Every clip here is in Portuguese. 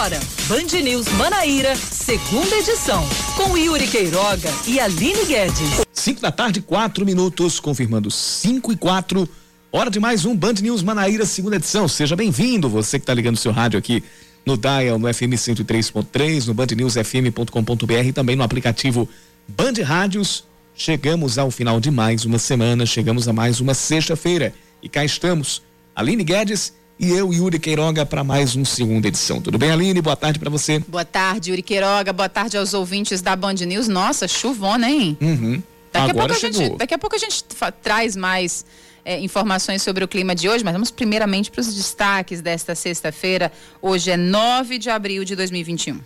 Agora, Band News Manaíra, segunda edição, com Yuri Queiroga e Aline Guedes. 5 da tarde, quatro minutos, confirmando 5 e 4. Hora de mais um Band News Manaíra, segunda edição. Seja bem-vindo, você que está ligando seu rádio aqui no Dial, no FM 103.3, no bandnewsfm.com.br e também no aplicativo Band Rádios. Chegamos ao final de mais uma semana, chegamos a mais uma sexta-feira. E cá estamos, Aline Guedes e eu, Yuri Queiroga, para mais uma segunda edição. Tudo bem, Aline? Boa tarde para você. Boa tarde, Yuri Queiroga. Boa tarde aos ouvintes da Band News. Nossa, chuvona, hein? Uhum. Daqui, Agora a pouco chegou. a gente, daqui a pouco a gente traz mais é, informações sobre o clima de hoje, mas vamos primeiramente para os destaques desta sexta-feira. Hoje é 9 de abril de 2021.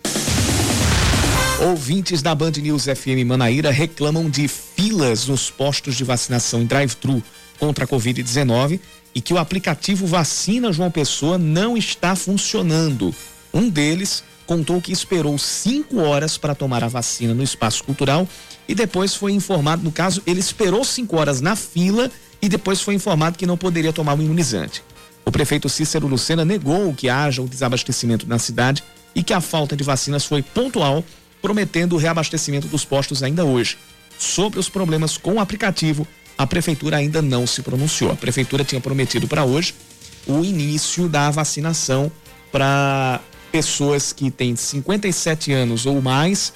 Ouvintes da Band News FM Manaíra reclamam de filas nos postos de vacinação em drive-thru contra a Covid-19 e que o aplicativo Vacina João Pessoa não está funcionando. Um deles contou que esperou cinco horas para tomar a vacina no espaço cultural e depois foi informado, no caso, ele esperou cinco horas na fila e depois foi informado que não poderia tomar o imunizante. O prefeito Cícero Lucena negou que haja o desabastecimento na cidade e que a falta de vacinas foi pontual, prometendo o reabastecimento dos postos ainda hoje. Sobre os problemas com o aplicativo, a prefeitura ainda não se pronunciou. A prefeitura tinha prometido para hoje o início da vacinação para pessoas que têm 57 anos ou mais,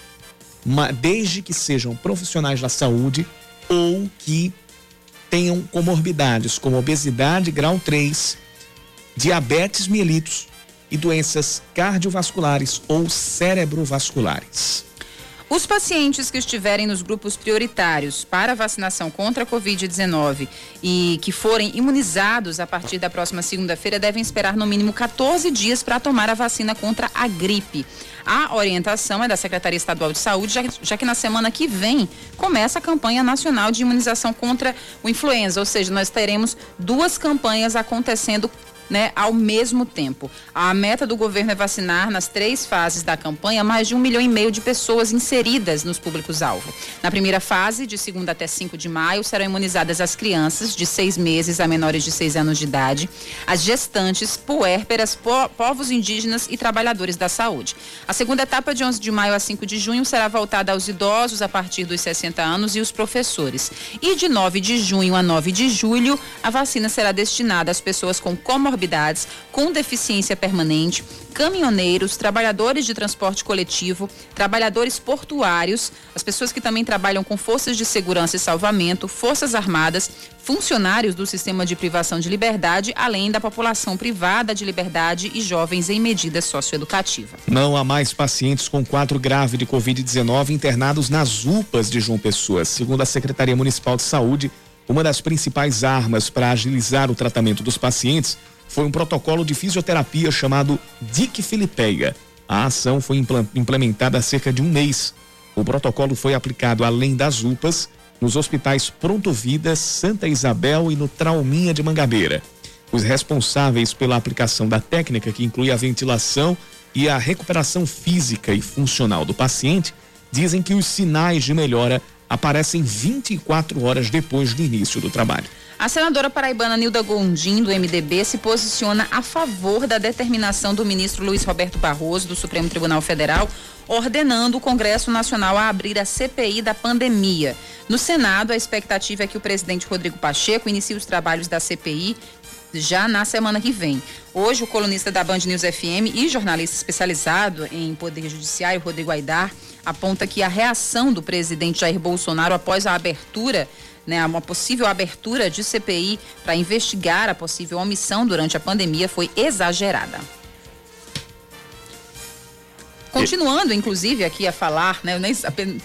desde que sejam profissionais da saúde ou que tenham comorbidades como obesidade grau 3, diabetes mellitus e doenças cardiovasculares ou cerebrovasculares. Os pacientes que estiverem nos grupos prioritários para vacinação contra a Covid-19 e que forem imunizados a partir da próxima segunda-feira devem esperar no mínimo 14 dias para tomar a vacina contra a gripe. A orientação é da Secretaria Estadual de Saúde, já, já, que na semana que vem começa a campanha nacional de imunização contra o influenza, ou seja, nós teremos duas campanhas acontecendo né, ao mesmo tempo. A meta do governo é vacinar nas três fases da campanha mais de um milhão e meio de pessoas inseridas nos públicos-alvo. Na primeira fase, de segunda até 5 de maio, serão imunizadas as crianças de seis meses a menores de seis anos de idade, as gestantes, puérperas, po povos indígenas e trabalhadores da saúde. A segunda etapa, de 11 de maio a 5 de junho, será voltada aos idosos a partir dos 60 anos e os professores. E de 9 de junho a 9 de julho, a vacina será destinada às pessoas com comorbidades comorbidades, com deficiência permanente, caminhoneiros, trabalhadores de transporte coletivo, trabalhadores portuários, as pessoas que também trabalham com forças de segurança e salvamento, forças armadas, funcionários do sistema de privação de liberdade, além da população privada de liberdade e jovens em medida socioeducativa. Não há mais pacientes com quadro grave de Covid-19 internados nas UPAs de João Pessoa, segundo a Secretaria Municipal de Saúde. Uma das principais armas para agilizar o tratamento dos pacientes foi um protocolo de fisioterapia chamado DIC Filipeia. A ação foi implementada há cerca de um mês. O protocolo foi aplicado além das UPAs, nos hospitais Pronto Vida, Santa Isabel e no Trauminha de Mangabeira. Os responsáveis pela aplicação da técnica, que inclui a ventilação e a recuperação física e funcional do paciente, dizem que os sinais de melhora aparecem 24 horas depois do início do trabalho. A senadora paraibana Nilda Gondim, do MDB, se posiciona a favor da determinação do ministro Luiz Roberto Barroso, do Supremo Tribunal Federal, ordenando o Congresso Nacional a abrir a CPI da pandemia. No Senado, a expectativa é que o presidente Rodrigo Pacheco inicie os trabalhos da CPI já na semana que vem. Hoje, o colunista da Band News FM e jornalista especializado em Poder Judiciário, Rodrigo Aidar, aponta que a reação do presidente Jair Bolsonaro após a abertura né, uma possível abertura de CPI para investigar a possível omissão durante a pandemia foi exagerada. Continuando, inclusive, aqui a falar, né? Eu nem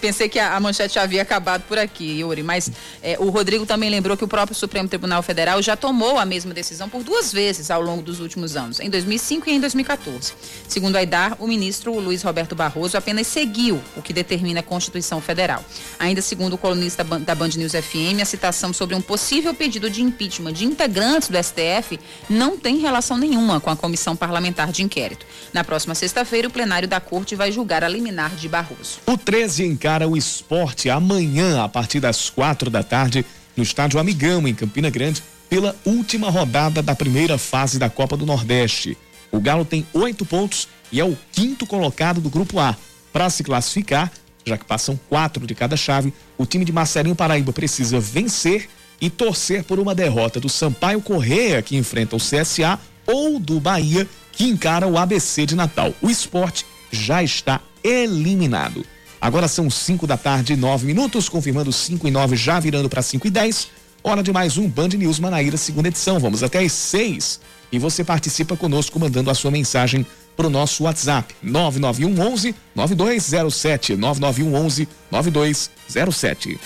pensei que a, manchete havia acabado por aqui, Yuri, mas é, o Rodrigo também lembrou que o próprio Supremo Tribunal Federal já tomou a mesma decisão por duas vezes ao longo dos últimos anos, em 2005 e em 2014. Segundo a IDAR, o ministro Luiz Roberto Barroso apenas seguiu o que determina a Constituição Federal. Ainda segundo o colunista da Band News FM, a citação sobre um possível pedido de impeachment de integrantes do STF não tem relação nenhuma com a comissão parlamentar de inquérito. Na próxima sexta-feira, o plenário da Corte vai julgar a liminar de Barroso. O 13 encara o esporte amanhã, a partir das quatro da tarde, no estádio Amigão, em Campina Grande, pela última rodada da primeira fase da Copa do Nordeste. O Galo tem oito pontos e é o quinto colocado do grupo A. Para se classificar, já que passam quatro de cada chave, o time de Marcelinho Paraíba precisa vencer e torcer por uma derrota do Sampaio Correia, que enfrenta o CSA, ou do Bahia, que encara o ABC de Natal. O esporte já está eliminado. Agora são 5 da tarde, 9 minutos, confirmando 5 e 9, já virando para 5 e 10. Hora de mais um Band News Manaíra, segunda edição. Vamos até às 6. E você participa conosco mandando a sua mensagem para o nosso WhatsApp 991 11 9207 991 11 9207.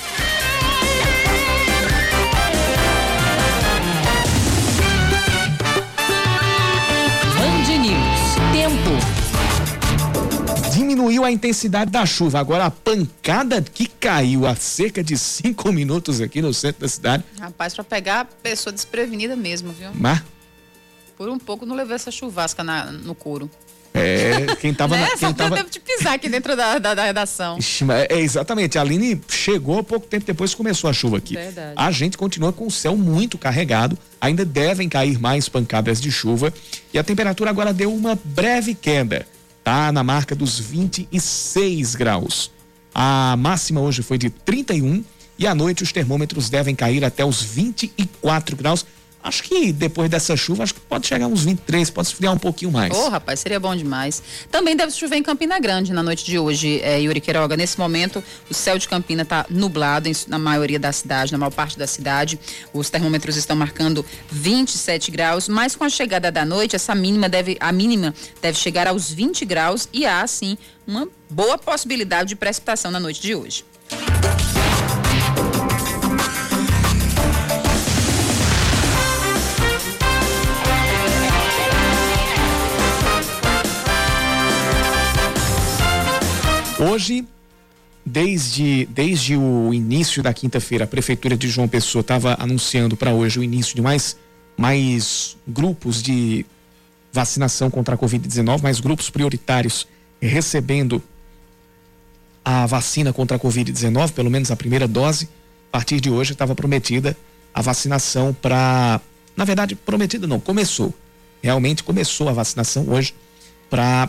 Diminuiu a intensidade da chuva. Agora a pancada que caiu há cerca de cinco minutos aqui no centro da cidade. Rapaz, para pegar a pessoa desprevenida mesmo, viu? Mas Por um pouco não levou essa chuvasca na- no couro. é, quem tava né? na, Só quem tava, devo te pisar aqui dentro da, da, da redação. É, exatamente. A Aline chegou pouco tempo depois que começou a chuva aqui. Verdade. A gente continua com o céu muito carregado. Ainda devem cair mais pancadas de chuva. E a temperatura agora deu uma breve queda. Tá na marca dos 26 graus. A máxima hoje foi de 31 e à noite os termômetros devem cair até os 24 graus. Acho que depois dessa chuva, acho que pode chegar uns 23, pode esfriar um pouquinho mais. Ô, rapaz, seria bom demais. Também deve chover em Campina Grande na noite de hoje, é, Yuri Queiroga. Nesse momento, o céu de Campina está nublado em- na maioria da cidade, na maior parte da cidade. Os termômetros estão marcando 27 graus, mas com a chegada da noite, essa mínima deve, a mínima deve chegar aos 20 graus e há, sim, uma boa possibilidade de precipitação na noite de hoje. Hoje, desde, desde o início da quinta-feira, a Prefeitura de João Pessoa estava anunciando para hoje o início de mais, mais grupos de vacinação contra a Covid-19, mais grupos prioritários recebendo a vacina contra a Covid-19, pelo menos a primeira dose. A partir de hoje estava prometida a vacinação para. Na verdade, prometida não, começou. Realmente começou a vacinação hoje para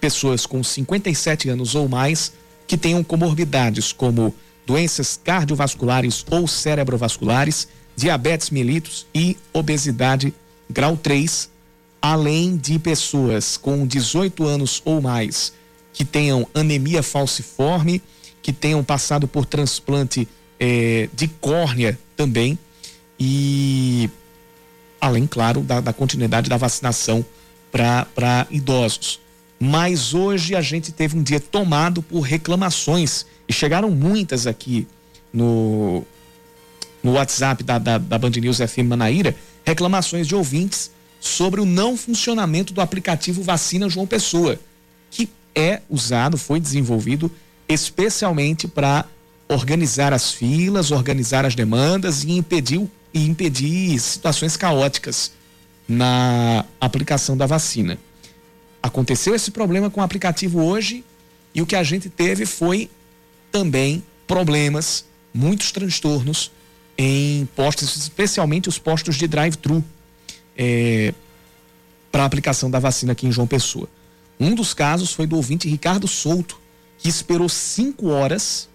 pessoas com 57 anos ou mais que tenham comorbidades como doenças cardiovasculares ou cerebrovasculares, diabetes mellitus e obesidade grau 3, além de pessoas com 18 anos ou mais que tenham anemia falciforme, que tenham passado por transplante eh, de córnea também e além, claro, da, da continuidade da vacinação para idosos. Mas hoje a gente teve um dia tomado por reclamações e chegaram muitas aqui no, no WhatsApp da, da, da Band News FM Manaíra, reclamações de ouvintes sobre o não funcionamento do aplicativo Vacina João Pessoa, que é usado, foi desenvolvido especialmente para organizar as filas, organizar as demandas e impedir, e impedir situações caóticas na aplicação da vacina. Aconteceu esse problema com o aplicativo hoje e o que a gente teve foi também problemas, muitos transtornos em postos, especialmente os postos de drive-thru para a aplicação da vacina aqui em João Pessoa. Um dos casos foi do ouvinte Ricardo Souto, que esperou cinco horas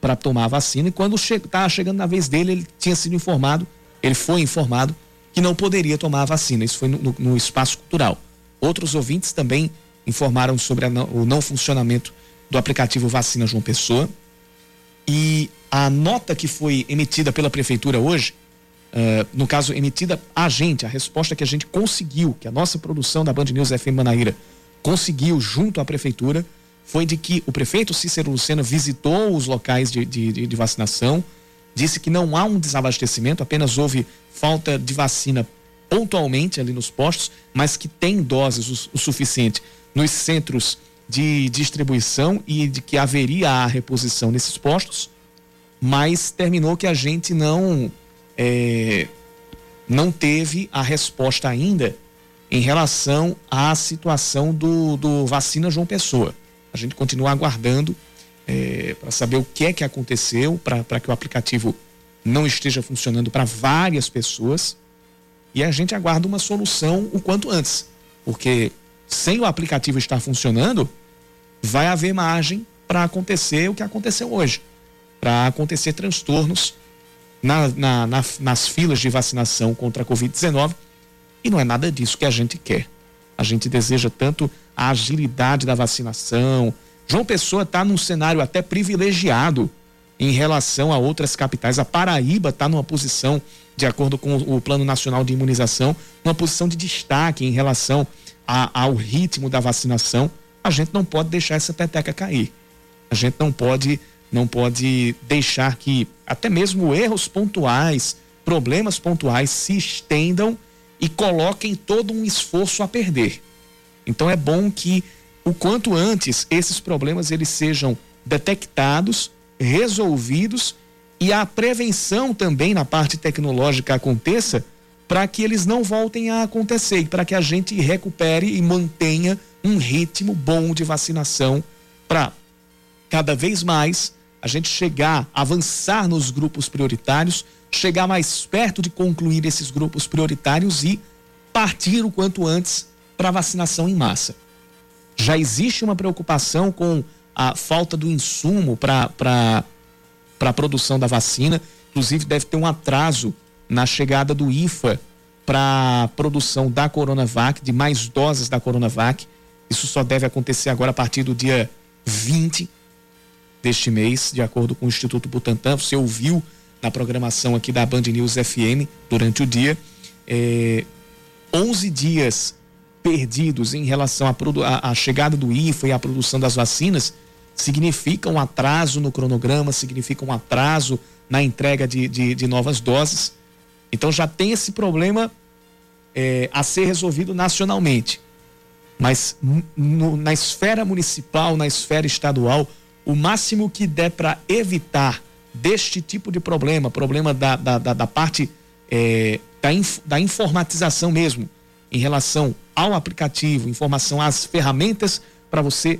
para tomar a vacina e quando estava chegando na vez dele, ele tinha sido informado, ele foi informado que não poderia tomar a vacina. Isso foi no, no- no espaço cultural. Outros ouvintes também informaram sobre não- o não funcionamento do aplicativo Vacina João Pessoa. E a nota que foi emitida pela prefeitura hoje, ah, no caso emitida a gente, a resposta que a gente conseguiu, que a nossa produção da Band News FM Manaíra conseguiu junto à prefeitura, foi de que o prefeito Cícero Lucena visitou os locais de, de- de vacinação, disse que não há um desabastecimento, apenas houve falta de vacina pontualmente ali nos postos, mas que tem doses o, o suficiente nos centros de distribuição e de que haveria a reposição nesses postos, mas terminou que a gente não é, não teve a resposta ainda em relação à situação do, do vacina João Pessoa. A gente continua aguardando para saber o que é que aconteceu, para que o aplicativo não esteja funcionando para várias pessoas. E a gente aguarda uma solução o quanto antes. Porque sem o aplicativo estar funcionando, vai haver margem para acontecer o que aconteceu hoje para acontecer transtornos na, na, na, nas filas de vacinação contra a Covid-19 e não é nada disso que a gente quer. A gente deseja tanto a agilidade da vacinação. João Pessoa está num cenário até privilegiado em relação a outras capitais. A Paraíba está numa posição, de acordo com o Plano Nacional de Imunização, uma posição de destaque em relação a, ao ritmo da vacinação. A gente não pode deixar essa peteca cair. A gente não pode, não pode deixar que até mesmo erros pontuais, problemas pontuais se estendam e coloquem todo um esforço a perder. Então é bom que o quanto antes esses problemas eles sejam detectados, resolvidos e a prevenção também na parte tecnológica aconteça para que eles não voltem a acontecer e para que a gente recupere e mantenha um ritmo bom de vacinação para cada vez mais a gente chegar, avançar nos grupos prioritários, chegar mais perto de concluir esses grupos prioritários e partir o quanto antes para vacinação em massa. Já existe uma preocupação com a falta do insumo para a produção da vacina, inclusive deve ter um atraso na chegada do IFA para a produção da Coronavac, de mais doses da Coronavac. Isso só deve acontecer agora a partir do dia 20 deste mês, de acordo com o Instituto Butantan. Você ouviu na programação aqui da Band News FM durante o dia. É, 11 dias perdidos em relação à chegada do IFA e à produção das vacinas significa um atraso no cronograma, significa um atraso na entrega de, de, de novas doses. Então já tem esse problema é, a ser resolvido nacionalmente. Mas no, na esfera municipal, na esfera estadual, o máximo que der para evitar deste tipo de problema, problema da, da, da, da parte é, da, inf, da informatização mesmo, em relação ao aplicativo, informação às ferramentas para você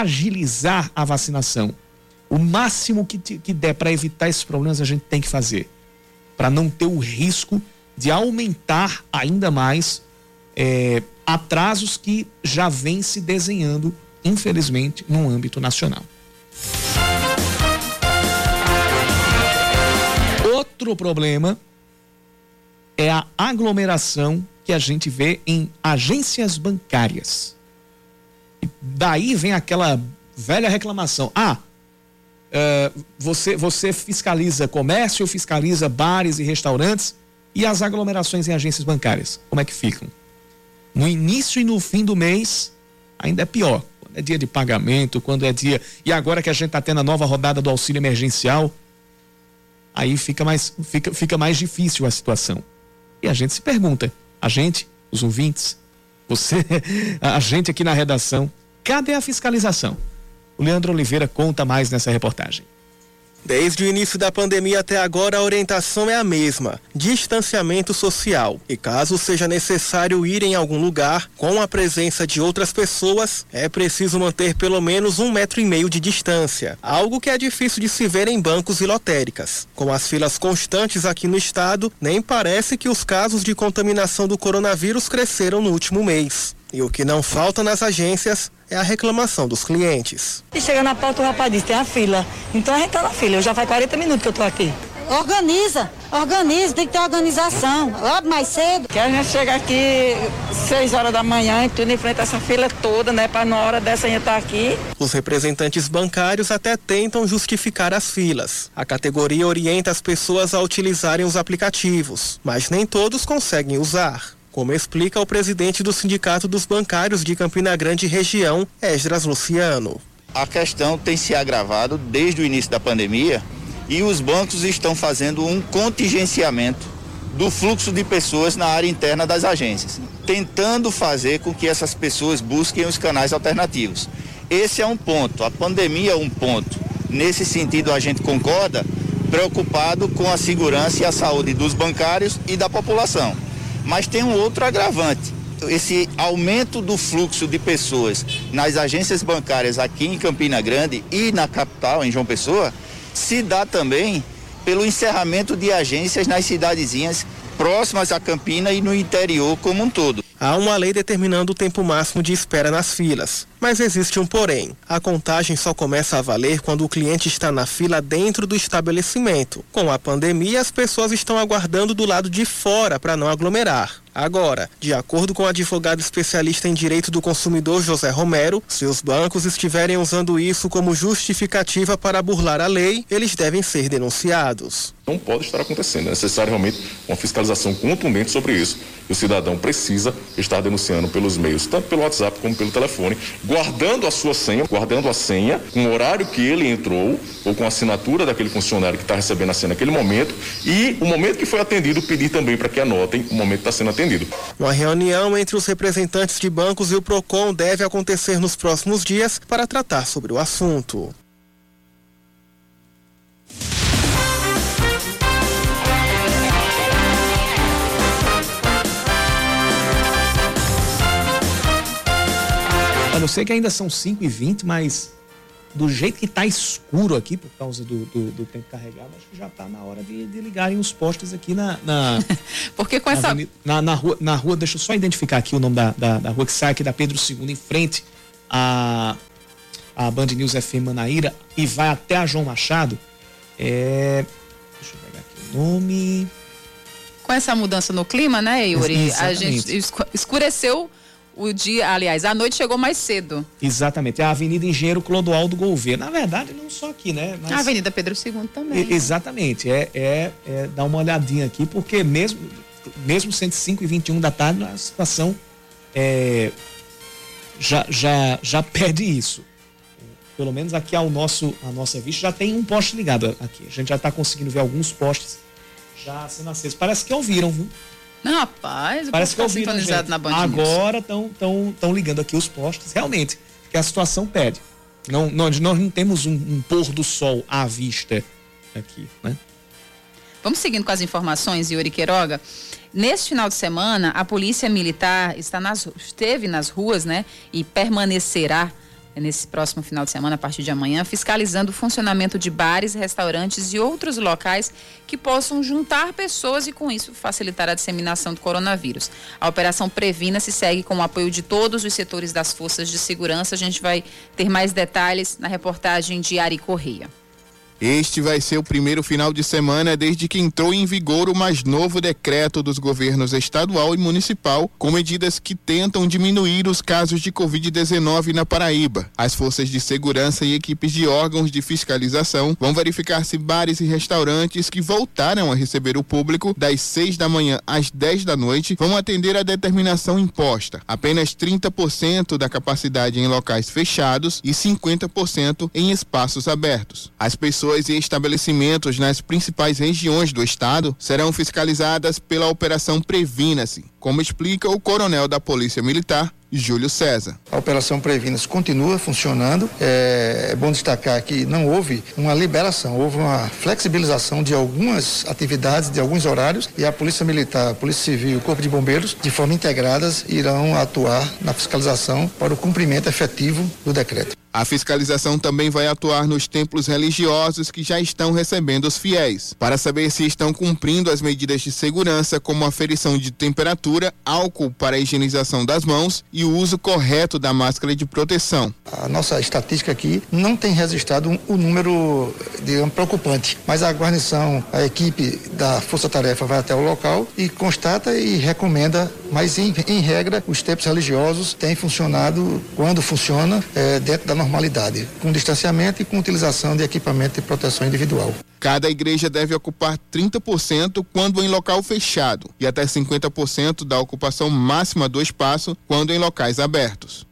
agilizar a vacinação. O máximo que, te, que der para evitar esses problemas a gente tem que fazer, para não ter o risco de aumentar ainda mais é, atrasos que já vem se desenhando, infelizmente, no âmbito nacional. Outro problema é a aglomeração que a gente vê em agências bancárias. Daí vem aquela velha reclamação: ah, uh, você, você fiscaliza comércio, fiscaliza bares e restaurantes e as aglomerações em agências bancárias, como é que ficam? No início e no fim do mês, ainda é pior é dia de pagamento, quando é dia. E agora que a gente está tendo a nova rodada do auxílio emergencial, aí fica mais, fica, fica mais difícil a situação. E a gente se pergunta, a gente, os ouvintes, você, a gente aqui na redação, cadê a fiscalização? O Leandro Oliveira conta mais nessa reportagem. Desde o início da pandemia até agora, a orientação é a mesma: distanciamento social. E caso seja necessário ir em algum lugar com a presença de outras pessoas, é preciso manter pelo menos um metro e meio de distância, algo que é difícil de se ver em bancos e lotéricas. Com as filas constantes aqui no estado, nem parece que os casos de contaminação do coronavírus cresceram no último mês. E o que não falta nas agências é a reclamação dos clientes. E chega na porta o rapaz diz, tem a fila. Então a gente tá na fila, eu já faz 40 minutos que eu tô aqui. Organiza, organiza, tem que ter organização. Abre mais cedo. Que a gente chega aqui 6 horas da manhã e tudo enfrenta essa fila toda, né? Para na hora dessa gente estar tá aqui. Os representantes bancários até tentam justificar as filas. A categoria orienta as pessoas a utilizarem os aplicativos, mas nem todos conseguem usar como explica o presidente do Sindicato dos Bancários de Campina Grande região, Esdras Luciano. A questão tem se agravado desde o início da pandemia e os bancos estão fazendo um contingenciamento do fluxo de pessoas na área interna das agências, tentando fazer com que essas pessoas busquem os canais alternativos. Esse é um ponto, a pandemia é um ponto. Nesse sentido, a gente concorda, preocupado com a segurança e a saúde dos bancários e da população. Mas tem um outro agravante. Esse aumento do fluxo de pessoas nas agências bancárias aqui em Campina Grande e na capital, em João Pessoa, se dá também pelo encerramento de agências nas cidadezinhas próximas a Campina e no interior como um todo. Há uma lei determinando o tempo máximo de espera nas filas. Mas existe um porém. A contagem só começa a valer quando o cliente está na fila dentro do estabelecimento. Com a pandemia, as pessoas estão aguardando do lado de fora para não aglomerar. Agora, de acordo com o advogado especialista em direito do consumidor José Romero, se os bancos estiverem usando isso como justificativa para burlar a lei, eles devem ser denunciados. Não pode estar acontecendo. É necessário realmente uma fiscalização contundente sobre isso. O cidadão precisa estar denunciando pelos meios, tanto pelo WhatsApp como pelo telefone, guardando a sua senha, guardando a senha com o horário que ele entrou ou com a assinatura daquele funcionário que está recebendo a senha naquele momento e o momento que foi atendido, pedir também para que anotem o momento que está sendo atendido. Uma reunião entre os representantes de bancos e o PROCON deve acontecer nos próximos dias para tratar sobre o assunto. Eu sei que ainda são 5 e 20 mas do jeito que está escuro aqui, por causa do, do, do, tempo carregado, acho que já está na hora de, de, ligarem os postes aqui na. na Porque com na essa. Avenida, na, na, rua, na rua, deixa eu só identificar aqui o nome da, da, da rua que sai aqui da Pedro II, em frente a, a Band News FM Manaíra e vai até a João Machado. É. Deixa eu pegar aqui o nome. Com essa mudança no clima, né, Yuri? Exatamente. A gente escureceu o dia, aliás, a noite chegou mais cedo. Exatamente, é a Avenida Engenheiro Clodoaldo Gouveia. Na verdade, não só aqui, né? Mas... A Avenida Pedro II também. É, exatamente, é, é, é dar uma olhadinha aqui, porque mesmo, mesmo 105 e 21 da tarde, a situação é, já, já, já pede isso. Pelo menos aqui ao nosso, a nossa vista já tem um poste ligado aqui. A gente já está conseguindo ver alguns postes já sendo acesos. Parece que ouviram, viu? Não, rapaz, parece que eu vi na Band Agora estão tão, tão ligando aqui os postes, realmente, que a situação pede. Não, nós, nós não temos um, um pôr do sol à vista aqui, né? Vamos seguindo com as informações, Yuri Queiroga. Neste final de semana, a Polícia Militar está nas, esteve nas ruas, né? E permanecerá nesse próximo final de semana, a partir de amanhã, fiscalizando o funcionamento de bares, restaurantes e outros locais que possam juntar pessoas e, com isso, facilitar a disseminação do coronavírus. A operação Previna se segue com o apoio de todos os setores das forças de segurança. A gente vai ter mais detalhes na reportagem de Ari Correia. Este vai ser o primeiro final de semana desde que entrou em vigor o mais novo decreto dos governos estadual e municipal, com medidas que tentam diminuir os casos de Covid-19 na Paraíba. As forças de segurança e equipes de órgãos de fiscalização vão verificar se bares e restaurantes que voltaram a receber o público das 6 da manhã às 10 da noite vão atender a determinação imposta. Apenas 30% da capacidade em locais fechados e 50% em espaços abertos. As pessoas pessoas e estabelecimentos nas principais regiões do estado serão fiscalizadas pela Operação Previna-se, como explica o coronel da Polícia Militar, Júlio César. A Operação Previnas continua funcionando. É, é, bom destacar que não houve uma liberação, houve uma flexibilização de algumas atividades, de alguns horários, e a Polícia Militar, a Polícia Civil e o Corpo de Bombeiros, de forma integradas, irão atuar na fiscalização para o cumprimento efetivo do decreto. A fiscalização também vai atuar nos templos religiosos que já estão recebendo os fiéis, para saber se estão cumprindo as medidas de segurança, como aferição de temperatura, álcool para a higienização das mãos e o uso correto da máscara de proteção. A nossa estatística aqui não tem registrado um, um número, digamos, preocupante, mas a guarnição, a equipe da Força Tarefa vai até o local e constata e recomenda, mas em, em regra, os templos religiosos têm funcionado, quando funciona, é, dentro da normalidade, com distanciamento e com utilização de equipamento de proteção individual. Cada igreja deve ocupar 30% quando em local fechado e até 50% da ocupação máxima do espaço quando em locais abertos.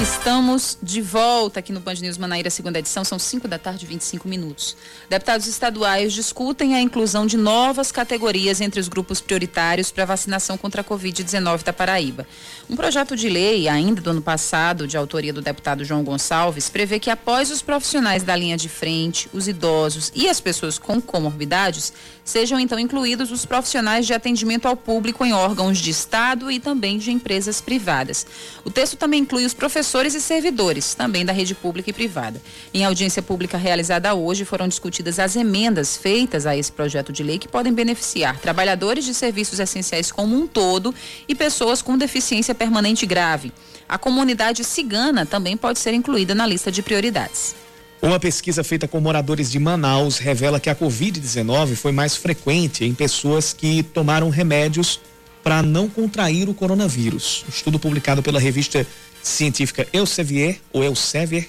Estamos de volta aqui no Band News Manaíra, segunda edição, são 5 da tarde, 25 minutos. Deputados estaduais discutem a inclusão de novas categorias entre os grupos prioritários para vacinação contra a Covid-19 da Paraíba. Um projeto de lei, ainda do ano passado, de autoria do deputado João Gonçalves, prevê que após os profissionais da linha de frente, os idosos e as pessoas com comorbidades, sejam então incluídos os profissionais de atendimento ao público em órgãos de Estado e também de empresas privadas. O texto também inclui os professores e servidores, também da rede pública e privada. Em audiência pública realizada hoje, foram discutidas as emendas feitas a esse projeto de lei que podem beneficiar trabalhadores de serviços essenciais como um todo e pessoas com deficiência permanente grave. A comunidade cigana também pode ser incluída na lista de prioridades. Uma pesquisa feita com moradores de Manaus revela que a Covid-19 foi mais frequente em pessoas que tomaram remédios para não contrair o coronavírus. Um estudo publicado pela revista científica Elsevier, ou Elsevier,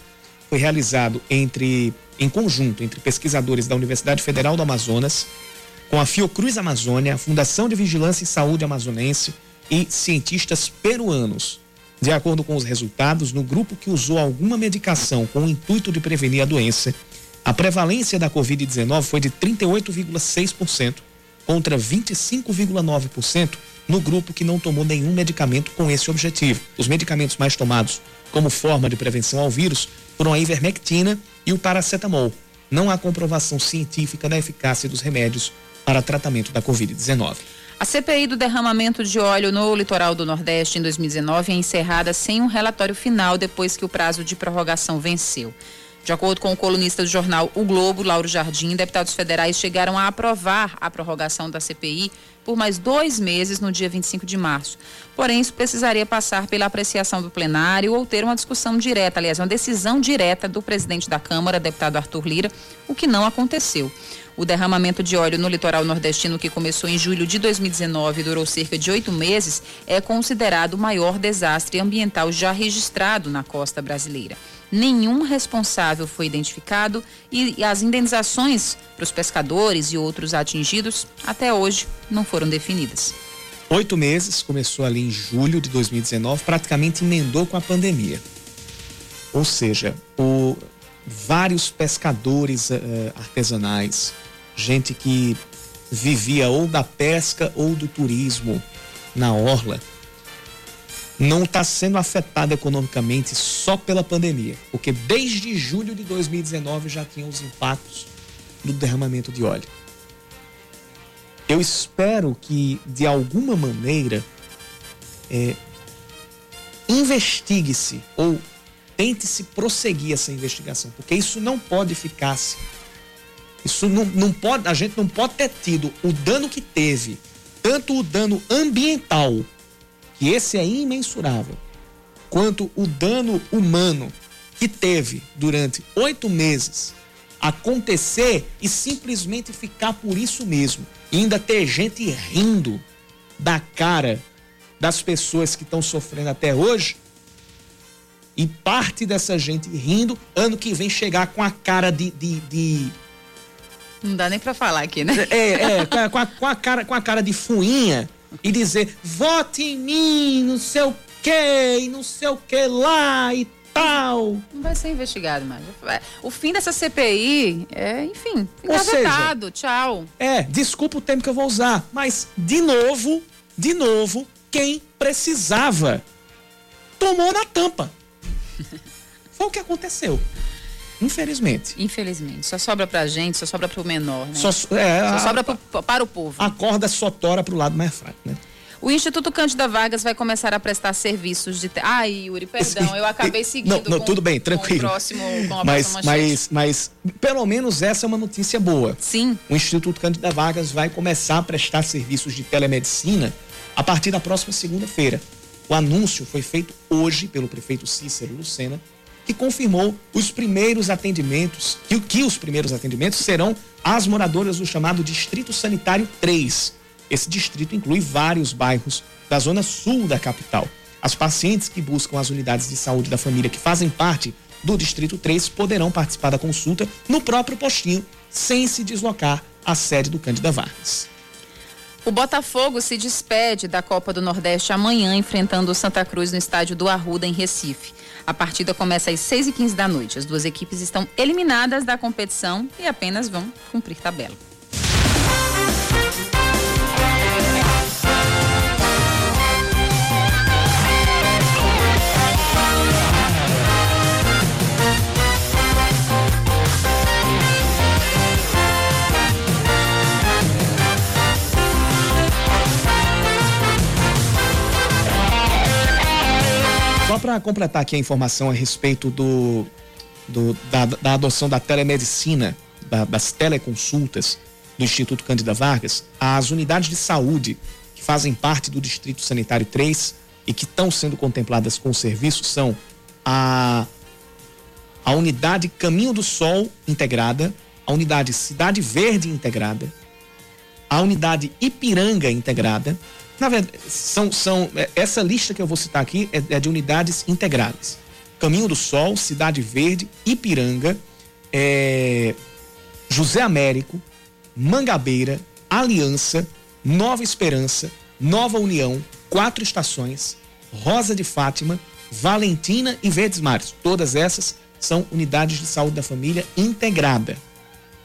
foi realizado entre, em conjunto entre pesquisadores da Universidade Federal do Amazonas, com a Fiocruz Amazônia, a Fundação de Vigilância e Saúde Amazonense e cientistas peruanos. De acordo com os resultados, no grupo que usou alguma medicação com o intuito de prevenir a doença, a prevalência da Covid-19 foi de 38,6% contra 25,9% no grupo que não tomou nenhum medicamento com esse objetivo. Os medicamentos mais tomados como forma de prevenção ao vírus foram a ivermectina e o paracetamol. Não há comprovação científica da eficácia dos remédios para tratamento da Covid-19. A CPI do derramamento de óleo no litoral do Nordeste em 2019 é encerrada sem um relatório final depois que o prazo de prorrogação venceu. De acordo com o colunista do jornal O Globo, Lauro Jardim, deputados federais chegaram a aprovar a prorrogação da CPI por mais dois meses no dia 25 de março. Porém, isso precisaria passar pela apreciação do plenário ou ter uma discussão direta, aliás, uma decisão direta do presidente da Câmara, deputado Arthur Lira, o que não aconteceu. O derramamento de óleo no litoral nordestino, que começou em julho de 2019 e durou cerca de oito meses, é considerado o maior desastre ambiental já registrado na costa brasileira. Nenhum responsável foi identificado e as indenizações para os pescadores e outros atingidos até hoje não foram definidas. Oito meses, começou ali em julho de 2019, praticamente emendou com a pandemia. Ou seja, o, vários pescadores uh, artesanais, gente que vivia ou da pesca ou do turismo na orla, não está sendo afetada economicamente só pela pandemia, porque desde julho de 2019 já tinham os impactos do derramamento de óleo. Eu espero que, de alguma maneira, é, investigue-se ou tente-se prosseguir essa investigação, porque isso não pode ficar assim. Isso não, não pode, a gente não pode ter tido o dano que teve, tanto o dano ambiental, que esse é imensurável, quanto o dano humano que teve durante oito meses acontecer e simplesmente ficar por isso mesmo. E ainda ter gente rindo da cara das pessoas que estão sofrendo até hoje e parte dessa gente rindo, ano que vem chegar com a cara de. de, de... Não dá nem para falar aqui, né? É, é, com a, com, a, cara, com a cara de fuinha e dizer: vote em mim, não sei o que, não sei o que lá e tal. Não vai ser investigado mais. O fim dessa CPI é, enfim, engavetado. Tchau. É, desculpa o termo que eu vou usar, mas de novo, de novo, quem precisava tomou na tampa. Foi o que acontecou. Infelizmente. Infelizmente. Só sobra pra gente, só sobra pro menor, né? Só, é, só a, sobra pro, para o povo. A corda só tora pro lado mais fraco, né? O Instituto Cândida Vargas vai começar a prestar serviços de. Te... Ai, Yuri, perdão, eu acabei seguindo. Não, não com, tudo bem, tranquilo. Com o próximo, com a mas, mas, mas, pelo menos essa é uma notícia boa. Sim. O Instituto Cândida Vargas vai começar a prestar serviços de telemedicina a partir da próxima segunda-feira. O anúncio foi feito hoje pelo prefeito Cícero Lucena que confirmou os primeiros atendimentos, que, que os primeiros atendimentos serão às moradoras do chamado Distrito Sanitário 3. Esse distrito inclui vários bairros da zona sul da capital. As pacientes que buscam as unidades de saúde da família que fazem parte do Distrito 3 poderão participar da consulta no próprio postinho, sem se deslocar à sede do Cândida Vargas. O Botafogo se despede da Copa do Nordeste amanhã, enfrentando o Santa Cruz no estádio do Arruda, em Recife. A partida começa às 6h15 da noite. As duas equipes estão eliminadas da competição e apenas vão cumprir tabela. Para completar aqui a informação a respeito do, do da, da, adoção da telemedicina, da, das teleconsultas do Instituto Cândida Vargas, as unidades de saúde que fazem parte do Distrito Sanitário 3 e que estão sendo contempladas com o serviço são a, a unidade Caminho do Sol integrada, a unidade Cidade Verde integrada, a unidade Ipiranga integrada. Na verdade, são, são, é, essa lista que eu vou citar aqui é, é de unidades integradas. Caminho do Sol, Cidade Verde, Ipiranga, é, José Américo, Mangabeira, Aliança, Nova Esperança, Nova União, Quatro Estações, Rosa de Fátima, Valentina e Verdes Mares. Todas essas são unidades de saúde da família integrada.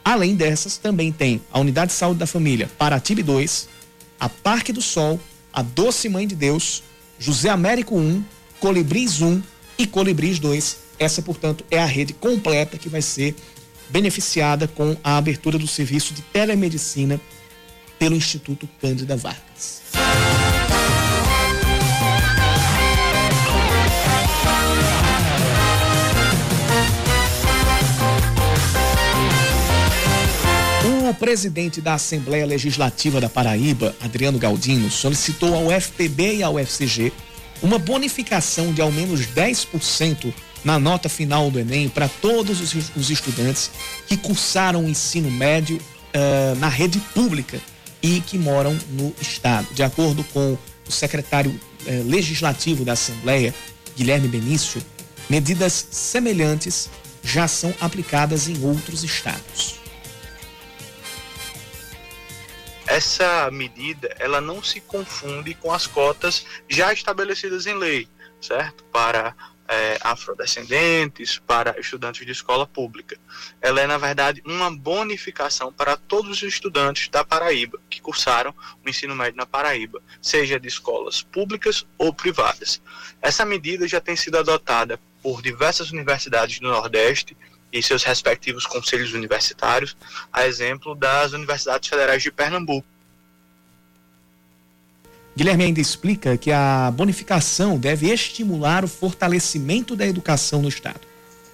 Além dessas, também tem a Unidade de Saúde da Família Paratibe 2, a Parque do Sol, a Doce Mãe de Deus, José Américo 1, Colibris 1 e Colibris 2. Essa, portanto, é a rede completa que vai ser beneficiada com a abertura do serviço de telemedicina pelo Instituto Cândida Vargas. Presidente da Assembleia Legislativa da Paraíba, Adriano Galdino, solicitou ao FPB e ao FCG uma bonificação de ao menos 10% na nota final do Enem para todos os, estudantes que cursaram o ensino médio uh, na rede pública e que moram no estado. De acordo com o secretário uh, legislativo da Assembleia, Guilherme Benício, medidas semelhantes já são aplicadas em outros estados essa medida ela não se confunde com as cotas já estabelecidas em lei, certo? Para é, afrodescendentes, para estudantes de escola pública. Ela é, na verdade, uma bonificação para todos os estudantes da Paraíba que cursaram o ensino médio na Paraíba, seja de escolas públicas ou privadas. Essa medida já tem sido adotada por diversas universidades do Nordeste e seus respectivos conselhos universitários, a exemplo das universidades federais de Pernambuco. Guilherme ainda explica que a bonificação deve estimular o fortalecimento da educação no Estado.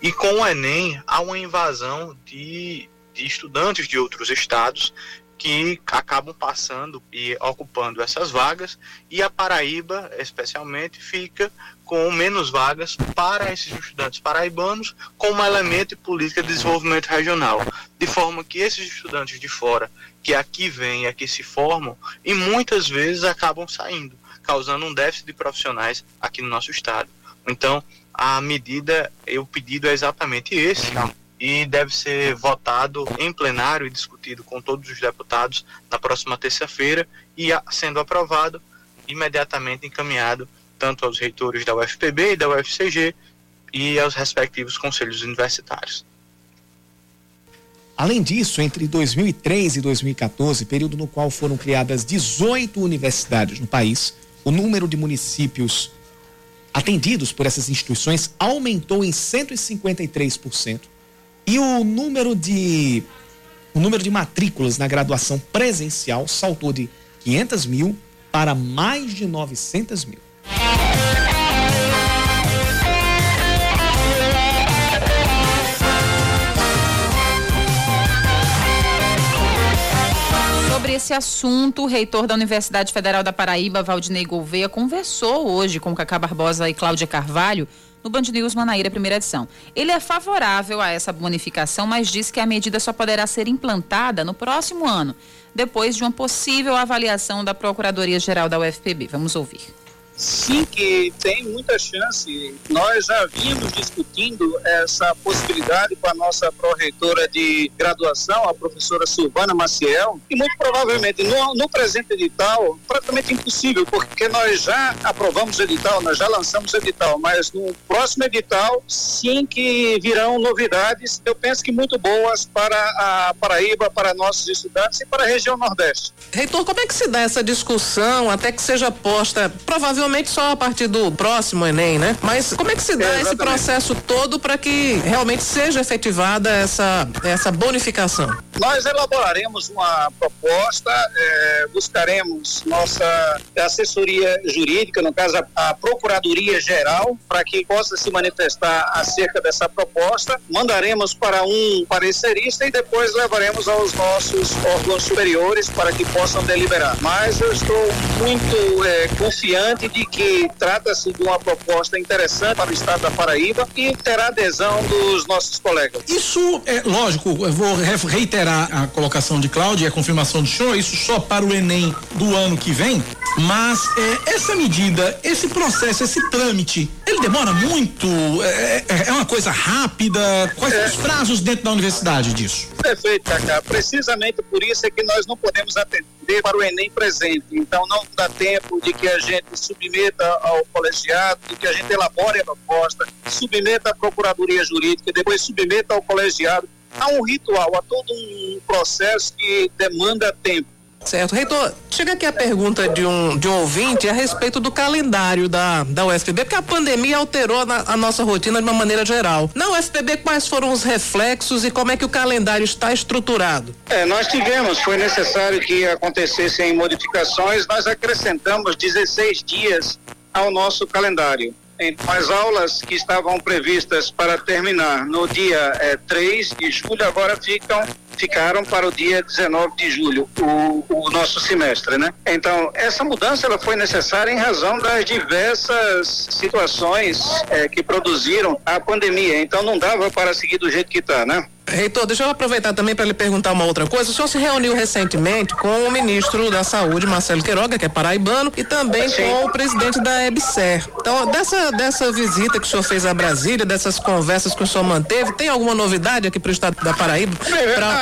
E com o Enem, há uma invasão de, de estudantes de outros estados que acabam passando e ocupando essas vagas, e a Paraíba, especialmente, fica com menos vagas para esses estudantes paraibanos, como elemento de política de desenvolvimento regional, de forma que esses estudantes de fora, que aqui vêm e aqui se formam, e muitas vezes acabam saindo, causando um déficit de profissionais aqui no nosso estado. Então, a medida, o pedido é exatamente esse, e deve ser votado em plenário e discutido com todos os deputados na próxima terça-feira e, sendo aprovado, imediatamente encaminhado tanto aos reitores da UFPB e da UFCG e aos respectivos conselhos universitários. Além disso, entre 2003 e 2014, período no qual foram criadas 18 universidades no país, o número de municípios atendidos por essas instituições aumentou em 153% e o número de o número de matrículas na graduação presencial saltou de 500 mil para mais de 900 mil. Sobre esse assunto, o reitor da Universidade Federal da Paraíba, Valdinei Gouveia, conversou hoje com Cacá Barbosa e Cláudia Carvalho no Band News Manaíra, primeira edição. Ele é favorável a essa bonificação, mas diz que a medida só poderá ser implantada no próximo ano, depois de uma possível avaliação da Procuradoria-Geral da UFPB. Vamos ouvir. Sim, que tem muita chance. Nós já vimos discutindo essa possibilidade com a nossa pró-reitora de graduação, a professora Silvana Maciel, e muito provavelmente no, no presente edital, praticamente impossível, porque nós já aprovamos o edital, nós já lançamos o edital, mas no próximo edital, sim que virão novidades, eu penso que muito boas para a Paraíba, para nossos estudantes e para a região Nordeste. Reitor, como é que se dá essa discussão até que seja posta, provavelmente provavelmente só a partir do próximo Enem, né? Mas como é que se dá esse processo todo para que realmente seja efetivada essa, essa bonificação? Nós elaboraremos uma proposta, eh, buscaremos nossa assessoria jurídica, no caso a, a Procuradoria Geral, para que possa se manifestar acerca dessa proposta. Mandaremos para um parecerista e depois levaremos aos nossos órgãos superiores para que possam deliberar. Mas eu estou muito eh, confiante de que trata-se de uma proposta interessante para o estado da Paraíba e terá adesão dos nossos colegas. Isso é lógico, eu vou reiterar a colocação de Cláudia e a confirmação do senhor, isso só para o Enem do ano que vem, mas é, essa medida, esse processo, esse trâmite, ele demora muito? É, é, é uma coisa rápida? Quais são os prazos dentro da universidade disso? Perfeito, Cacá. Precisamente por isso é que nós não podemos atender para o Enem presente. Então não dá tempo de que a gente submeta ao colegiado, de que a gente elabore a proposta, submeta à Procuradoria Jurídica, depois submeta ao colegiado. Há um ritual, há todo um processo que demanda tempo. Certo. Reitor, chega aqui a pergunta de um, de um ouvinte a respeito do calendário da, da UFPB, porque a pandemia alterou na, a nossa rotina de uma maneira geral. Na UFPB, quais foram os reflexos e como é que o calendário está estruturado? É, nós tivemos, foi necessário que acontecessem modificações, nós acrescentamos 16 dias ao nosso calendário. Então, as aulas que estavam previstas para terminar no dia é, 3 de julho agora ficam ficaram para o dia 19 de julho, o, o, nosso semestre, né? Então, essa mudança ela foi necessária em razão das diversas situações é, que produziram a pandemia. Então, não dava para seguir do jeito que está, né? Reitor, deixa eu aproveitar também para lhe perguntar uma outra coisa. O senhor se reuniu recentemente com o ministro da Saúde, Marcelo Queiroga, que é paraibano, e também Sim. com o presidente da EBSER. Então, dessa, dessa visita que o senhor fez a Brasília, dessas conversas que o senhor manteve, tem alguma novidade aqui para o estado da Paraíba? Pra para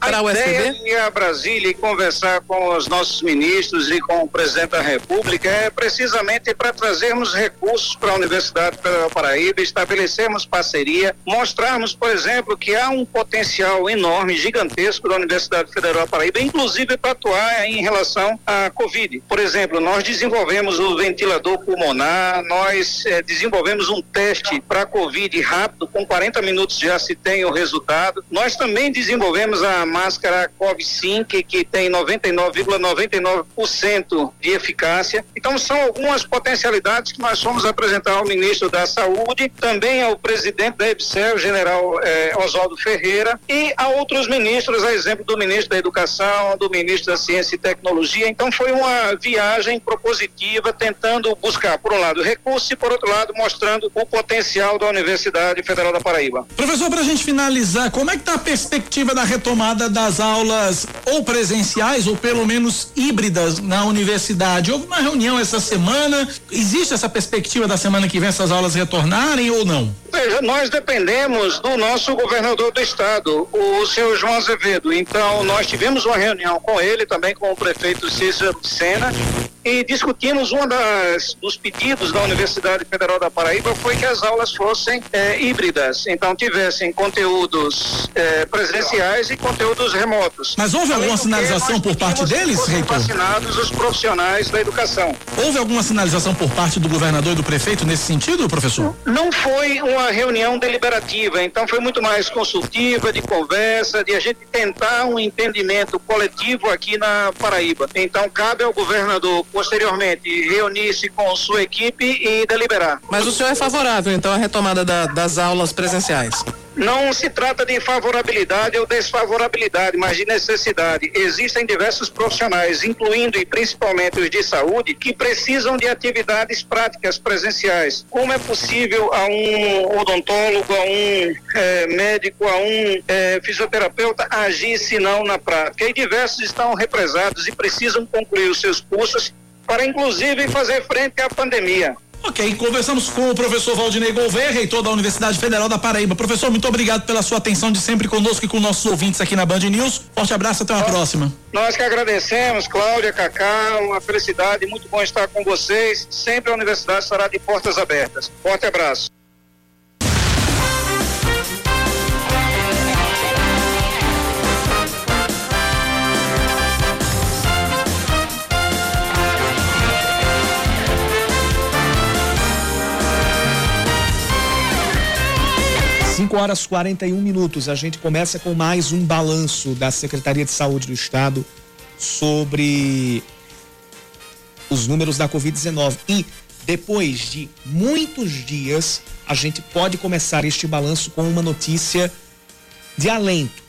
a ideia de ir a Brasília e conversar com os nossos ministros e com o presidente da República é precisamente para trazermos recursos para a Universidade Federal Paraíba, estabelecermos parceria, mostrarmos, por exemplo, que há um potencial enorme, gigantesco da Universidade Federal Paraíba, inclusive para atuar em relação à Covid. Por exemplo, nós desenvolvemos o ventilador pulmonar, nós eh, desenvolvemos um teste para Covid rápido, com 40 minutos já se tem o resultado. Nós também desenvolvemos a máscara Cov-Sync, que tem 99,99% ,99 de eficácia. Então, são algumas potencialidades que nós fomos apresentar ao ministro da Saúde, também ao presidente da EBSER, o general eh, Oswaldo Ferreira, e a outros ministros, a exemplo do ministro da Educação, do ministro da Ciência e Tecnologia. Então, foi uma viagem propositiva, tentando buscar, por um lado, recursos e, por outro lado, mostrando o potencial da Universidade Federal da Paraíba. Professor, para a gente finalizar, como é que está a perspectiva da retomada das aulas ou presenciais ou pelo menos híbridas na universidade. Houve uma reunião essa semana. Existe essa perspectiva da semana que vem essas aulas retornarem ou não? Veja, nós dependemos do nosso governador do estado, o senhor João Azevedo. Então, nós tivemos uma reunião com ele, também com o prefeito Cícero Sena, e discutimos um dos pedidos da Universidade Federal da Paraíba foi que as aulas fossem eh, híbridas, então tivessem conteúdos eh, presenciais e conteúdos remotos. Mas houve alguma sinalização por parte deles, reitor? Vacinados os profissionais da educação. Houve alguma sinalização por parte do governador e do prefeito nesse sentido, professor? Não foi uma reunião deliberativa, então foi muito mais consultiva, de conversa, de a gente tentar um entendimento coletivo aqui na Paraíba. Então cabe ao governador posteriormente reunir-se com sua equipe e deliberar. Mas o senhor é favorável, então, à retomada da, das aulas presenciais? Não se trata de favorabilidade ou desfavorabilidade, mas de necessidade. Existem diversos profissionais, incluindo e principalmente os de saúde, que precisam de atividades práticas presenciais. Como é possível a um odontólogo, a um é, médico, a um é, fisioterapeuta agir se não na prática? E diversos estão represados e precisam concluir os seus cursos para, inclusive, fazer frente à pandemia. Ok, conversamos com o professor Valdinei Gouveia, reitor da Universidade Federal da Paraíba. Professor, muito obrigado pela sua atenção de sempre conosco e com nossos ouvintes aqui na Band News. Forte abraço, até uma nós, próxima. Nós que agradecemos, Cláudia, Cacá, uma felicidade, muito bom estar com vocês. Sempre a universidade estará de portas abertas. Forte abraço. Horas 41 minutos. A gente começa com mais um balanço da Secretaria de Saúde do Estado sobre os números da Covid-19. E depois de muitos dias, a gente pode começar este balanço com uma notícia de alento.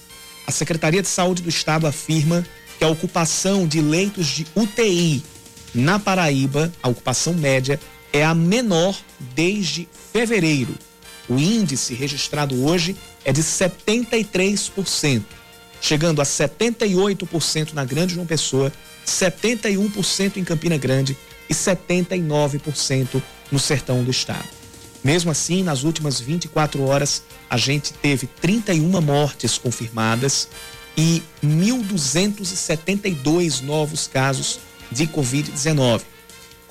A Secretaria de Saúde do Estado afirma que a ocupação de leitos de UTI na Paraíba, a ocupação média, é a menor desde fevereiro. O índice registrado hoje é de 73%, chegando a 78% na Grande João Pessoa, 71% em Campina Grande e 79% no sertão do estado. Mesmo assim, nas últimas 24 horas, a gente teve 31 mortes confirmadas e 1.272 novos casos de Covid-19.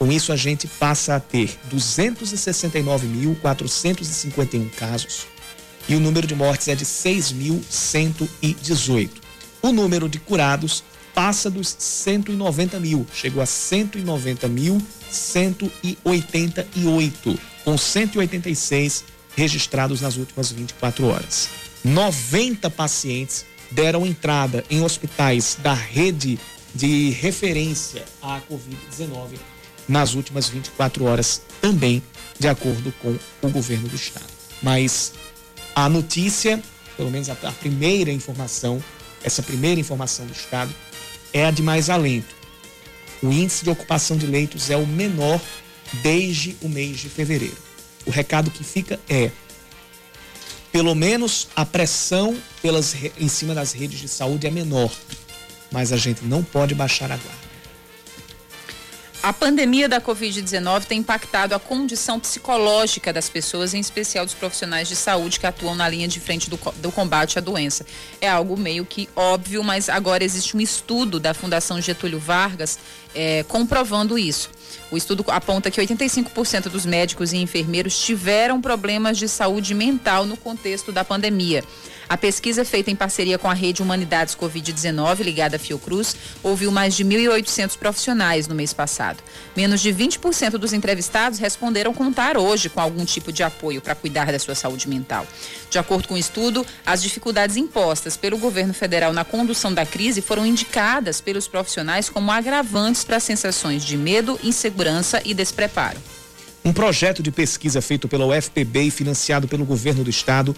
Com isso, a gente passa a ter 269.451 casos e o número de mortes é de 6.118. O número de curados passa dos 190 mil, chegou a 190.188, com 186 registrados nas últimas 24 horas. 90 pacientes deram entrada em hospitais da rede de referência à Covid-19 nas últimas 24 horas, também de acordo com o governo do estado. Mas a notícia, pelo menos a, a primeira informação, essa primeira informação do estado, é a de mais alento. O índice de ocupação de leitos é o menor desde o mês de fevereiro. O recado que fica é: pelo menos a pressão pelas, em cima das redes de saúde é menor, mas a gente não pode baixar a guarda. A pandemia da Covid-19 tem impactado a condição psicológica das pessoas, em especial dos profissionais de saúde que atuam na linha de frente do, do, combate à doença. É algo meio que óbvio, mas agora existe um estudo da Fundação Getúlio Vargas é, comprovando isso. O estudo aponta que 85% dos médicos e enfermeiros tiveram problemas de saúde mental no contexto da pandemia. A pesquisa feita em parceria com a Rede Humanidades Covid-19, ligada à Fiocruz, ouviu mais de 1.800 profissionais no mês passado. Menos de 20% dos entrevistados responderam contar hoje com algum tipo de apoio para cuidar da sua saúde mental. De acordo com o estudo, as dificuldades impostas pelo governo federal na condução da crise foram indicadas pelos profissionais como agravantes para sensações de medo, insegurança e despreparo. Um projeto de pesquisa feito pela UFPB e financiado pelo governo do estado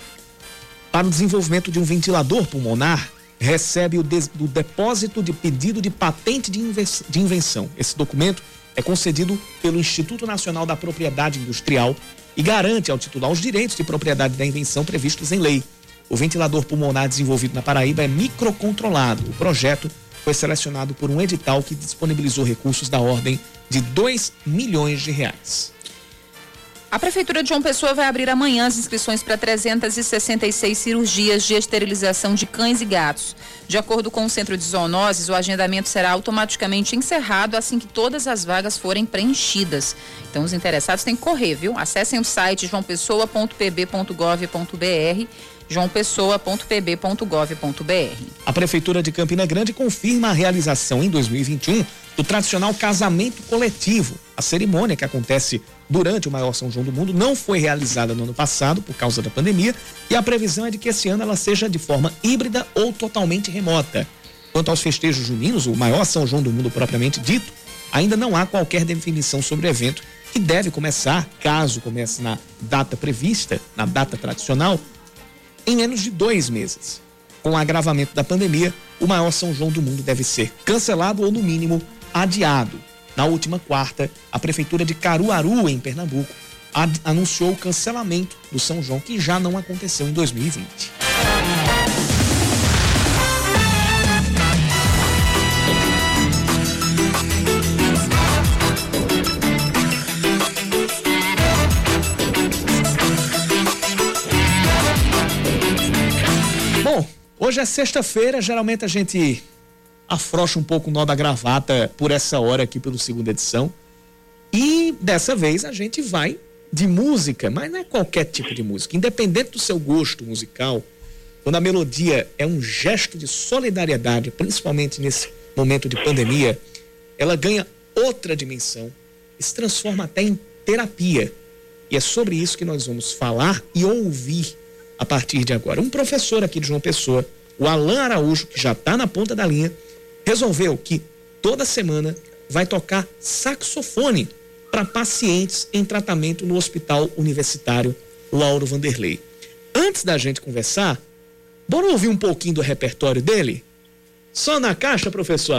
para o desenvolvimento de um ventilador pulmonar recebe o, des, o depósito de pedido de patente de, de invenção. Esse documento é concedido pelo Instituto Nacional da Propriedade Industrial e garante ao titular os direitos de propriedade da invenção previstos em lei. O ventilador pulmonar desenvolvido na Paraíba é microcontrolado. O projeto foi selecionado por um edital que disponibilizou recursos da ordem de 2 milhões de reais. A Prefeitura de João Pessoa vai abrir amanhã as inscrições para 366 cirurgias de esterilização de cães e gatos. De acordo com o Centro de Zoonoses, o agendamento será automaticamente encerrado assim que todas as vagas forem preenchidas. Então, os interessados têm que correr, viu? Acessem o site joaopessoa.pb.gov.br joaopessoa.pb.gov.br. A Prefeitura de Campina Grande confirma a realização em 2021 do tradicional casamento coletivo. A cerimônia que acontece durante o maior São João do mundo não foi realizada no ano passado por causa da pandemia e a previsão é de que esse ano ela seja de forma híbrida ou totalmente remota. Quanto aos festejos juninos, o maior São João do mundo propriamente dito, ainda não há qualquer definição sobre o evento que deve começar, caso comece na data prevista, na data tradicional, em menos de dois meses. Com o agravamento da pandemia, o maior São João do mundo deve ser cancelado ou, no mínimo, adiado. Na última quarta, a Prefeitura de Caruaru, em Pernambuco, anunciou o cancelamento do São João, que já não aconteceu em 2020. Hoje é sexta-feira, geralmente a gente afrouxa um pouco o nó da gravata por essa hora aqui pelo segunda edição. E dessa vez a gente vai de música, mas não é qualquer tipo de música. Independente do seu gosto musical, quando a melodia é um gesto de solidariedade, principalmente nesse momento de pandemia, ela ganha outra dimensão e se transforma até em terapia. E é sobre isso que nós vamos falar e ouvir a partir de agora. Um professor aqui de João Pessoa, o Alain Araújo, que já está na ponta da linha, resolveu que toda semana vai tocar saxofone para pacientes em tratamento no Hospital Universitário Lauro Vanderlei. Antes da gente conversar, bora ouvir um pouquinho do repertório dele? Só na caixa, professor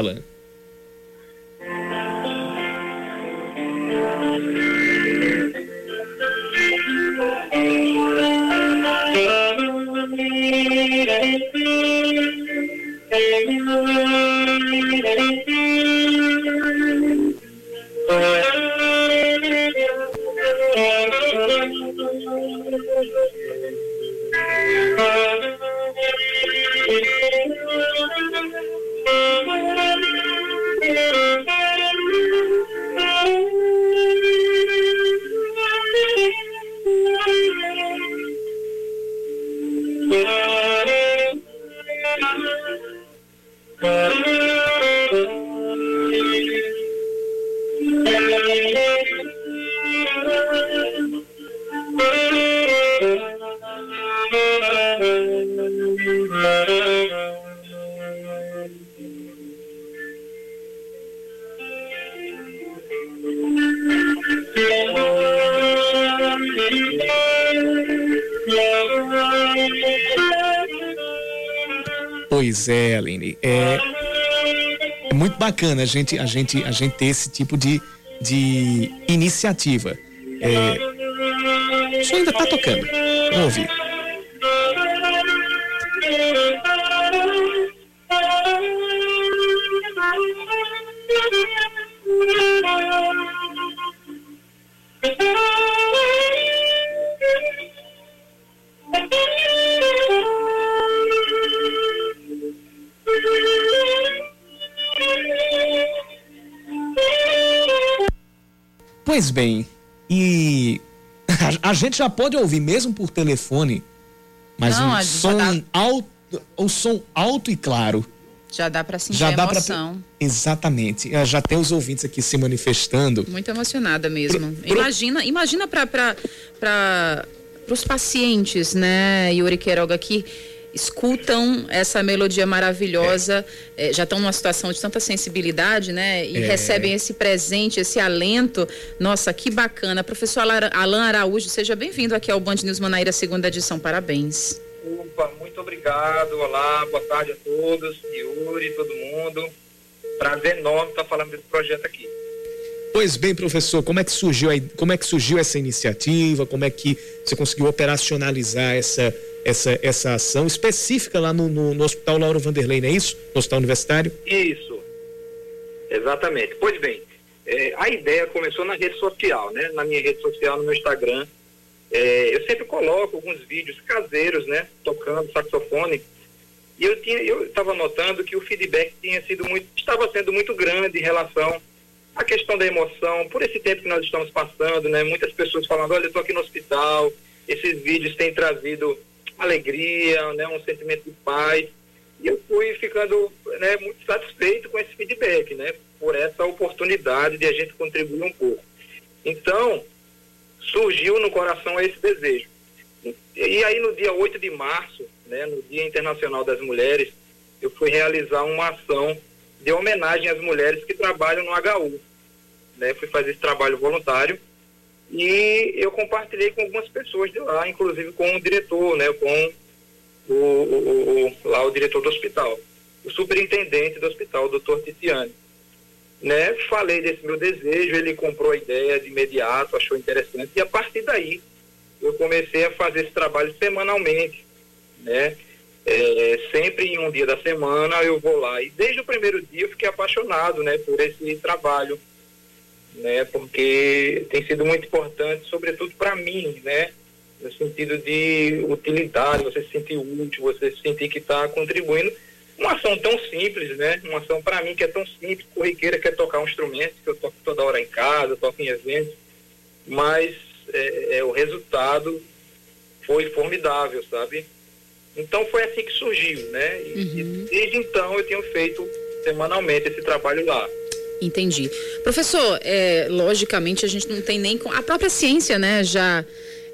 Alain. Pois é, Aline. É, é muito bacana a gente, a gente, a gente ter esse tipo de, de iniciativa. É, isso ainda está tocando. Vamos ouvir. Pois bem, e a, a gente já pode ouvir mesmo por telefone, mas Não, um som dá- alto, o som alto e claro. Já dá para sentir Já dá emoção. exatamente. Eh, Já tem os ouvintes aqui se manifestando. Muito emocionada mesmo. Imagina, imagina para para os pacientes, né, Yuri Queiroga, que escutam essa melodia maravilhosa, eh, já estão numa situação de tanta sensibilidade, né, e É. recebem esse presente, esse alento. Nossa, que bacana. Professor Ala- Alain Araújo, seja bem-vindo aqui ao Band News Manaíra, segunda edição. Parabéns. Opa, muito obrigado. Olá, boa tarde a todos. Yuri, todo mundo. Prazer enorme estar falando desse projeto aqui. Pois bem, professor, como é que surgiu como é que surgiu essa iniciativa? Como é que você conseguiu operacionalizar essa essa essa ação específica lá no, no, no Hospital Lauro Vanderlei, não é isso? No Hospital Universitário? Isso. Exatamente. Pois bem, eh, a ideia começou na rede social, né? Na minha rede social, no meu Instagram. Eh, eu sempre coloco alguns vídeos caseiros, né? Tocando saxofone. E eu tinha, eu estava notando que o feedback tinha sido muito, estava sendo muito grande em relação à questão da emoção, por esse tempo que nós estamos passando, né? Muitas pessoas falando, olha, eu estou aqui no hospital, esses vídeos têm trazido alegria, né? Um sentimento de paz. E eu fui ficando né, muito satisfeito com esse feedback, né? Por essa oportunidade de a gente contribuir um pouco. Então, surgiu no coração esse desejo. E aí, no dia 8 de março, né, no Dia Internacional das Mulheres, eu fui realizar uma ação de homenagem às mulheres que trabalham no HU. Né? Fui fazer esse trabalho voluntário e eu compartilhei com algumas pessoas de lá, inclusive com o diretor, né, com o, o- o- lá o diretor do hospital, o superintendente do hospital, o doutor Titiane. Né, falei desse meu desejo, ele comprou a ideia de imediato, achou interessante, e a partir daí eu comecei a fazer esse trabalho semanalmente, né? É, sempre em um dia da semana eu vou lá e desde o primeiro dia eu fiquei apaixonado, né, por esse trabalho, né? Porque tem sido muito importante, sobretudo para mim, né? No sentido de utilidade, você se sentir útil, você se sentir que está contribuindo. Uma ação tão simples, né? Uma ação para mim que é tão simples, corriqueira, que é tocar um instrumento, que eu toco toda hora em casa, toco em eventos, mas é, é, o resultado foi formidável, sabe? Então foi assim que surgiu, né? E, e desde então eu tenho feito semanalmente esse trabalho lá. Entendi. Professor, é, logicamente a gente não tem nem. A própria ciência, né, já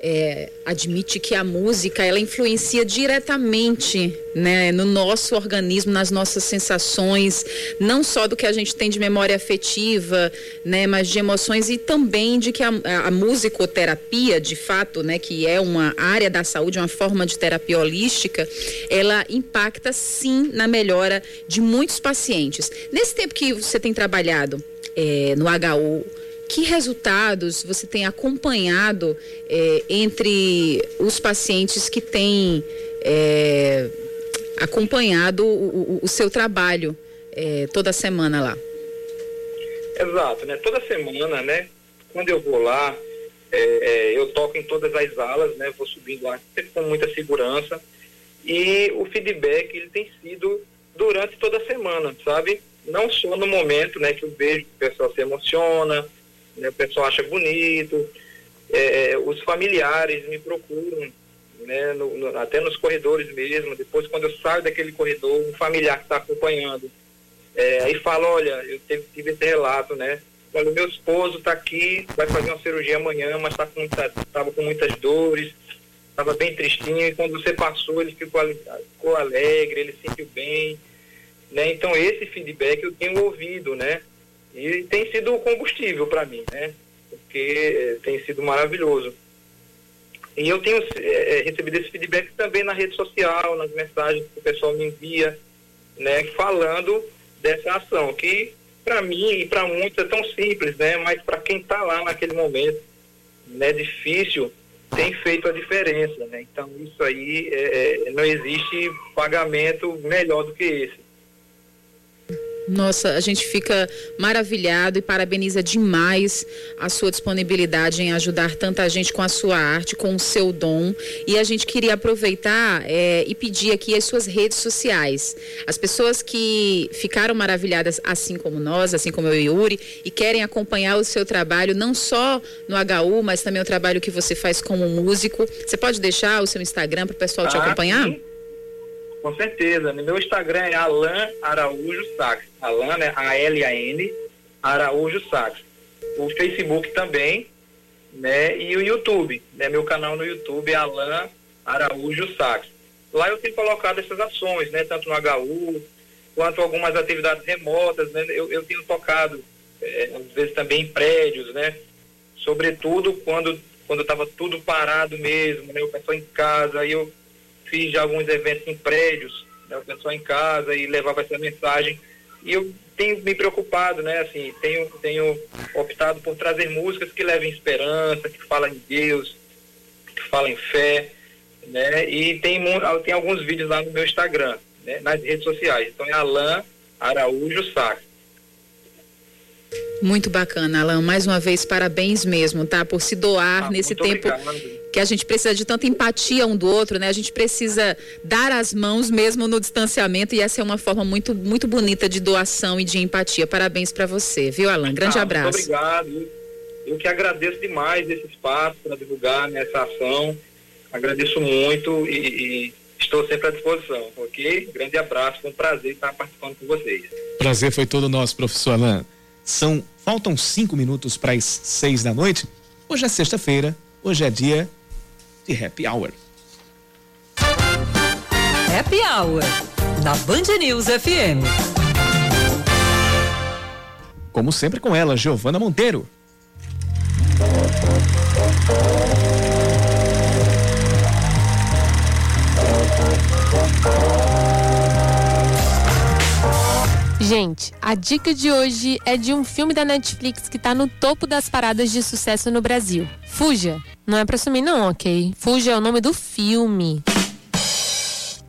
é, admite que a música ela influencia diretamente né, no nosso organismo, nas nossas sensações, não só do que a gente tem de memória afetiva, né, mas de emoções e também de que a, a musicoterapia, de fato, né, que é uma área da saúde, uma forma de terapia holística, ela impacta sim na melhora de muitos pacientes. Nesse tempo que você tem trabalhado é, no HU, que resultados você tem acompanhado é, entre os pacientes que têm é, acompanhado o, o, o, seu trabalho é, toda semana lá? Exato, né? Toda semana, né? Quando eu vou lá, é, eu toco em todas as alas, né? Vou subindo lá sempre com muita segurança e o feedback ele tem sido durante toda a semana, sabe? Não só no momento, né? Que eu vejo que o pessoal se emociona, né, o pessoal acha bonito, é, é, os familiares me procuram, né, no, no, até nos corredores mesmo, depois quando eu saio daquele corredor, um familiar que está acompanhando, é, aí fala, olha, eu tive, tive esse relato, né? Olha, o meu esposo está aqui, vai fazer uma cirurgia amanhã, mas estava tá com, tá, com muitas dores, estava bem tristinho, e quando você passou, ele ficou, ficou alegre, ele se sentiu bem. Né? Então, esse feedback eu tenho ouvido, né? E tem sido combustível para mim, né? Porque eh, tem sido maravilhoso. E eu tenho é, recebido esse feedback também na rede social, nas mensagens que o pessoal me envia, né? Falando dessa ação, que para mim e para muitos é tão simples, né? Mas para quem está lá naquele momento, né? Difícil, tem feito a diferença, né? Então isso aí é, não existe pagamento melhor do que esse. Nossa, a gente fica maravilhado e parabeniza demais a sua disponibilidade em ajudar tanta gente com a sua arte, com o seu dom. E a gente queria aproveitar é, e pedir aqui as suas redes sociais. As pessoas que ficaram maravilhadas, assim como nós, assim como eu e Yuri, e querem acompanhar o seu trabalho, não só no HU, mas também o trabalho que você faz como músico. Você pode deixar o seu Instagram para o pessoal ah, te acompanhar? Sim. Com certeza. No meu Instagram é Alan Araújo Sax. Alan, né? A-L-A-N, Araújo Sax. O Facebook também, né? E o YouTube, né? Meu canal no YouTube é Alan Araújo Sax. Lá eu tenho colocado essas ações, né? Tanto no HU, quanto algumas atividades remotas, né? Eu, eu tenho tocado, é, às vezes também em prédios, né? Sobretudo quando quando estava tudo parado mesmo, né? O pessoal em casa, aí eu fiz já alguns eventos em prédios, né, o pessoal em casa e levava essa mensagem. E eu tenho me preocupado, né? Assim, tenho, tenho optado por trazer músicas que levem esperança, que falam em Deus, que falam em fé, né? E tem, tem alguns vídeos lá no meu Instagram, né? nas redes sociais. Então é Alain Araújo Sá. Muito bacana, Alan. Mais uma vez, parabéns mesmo, tá? Por se doar ah, nesse tempo obrigado. Que a gente precisa de tanta empatia um do outro, né? A gente precisa dar as mãos mesmo no distanciamento e essa é uma forma muito, muito bonita de doação e de empatia. Parabéns para você, viu, Alan? Grande ah, abraço. Muito obrigado. Eu que agradeço demais esse espaço para divulgar nessa ação. Agradeço muito e, e estou sempre à disposição, ok? Grande abraço, foi um prazer estar participando com vocês. Prazer foi todo nosso, professor Alan. São faltam cinco minutos para as seis da noite. Hoje é sexta-feira. Hoje é dia de Happy Hour. Happy Hour na Band News FM. Como sempre com ela, Giovana Monteiro. Gente, a dica de hoje é de um filme da Netflix que tá no topo das paradas de sucesso no Brasil. Fuja. Não é pra sumir não, ok? Fuja é o nome do filme.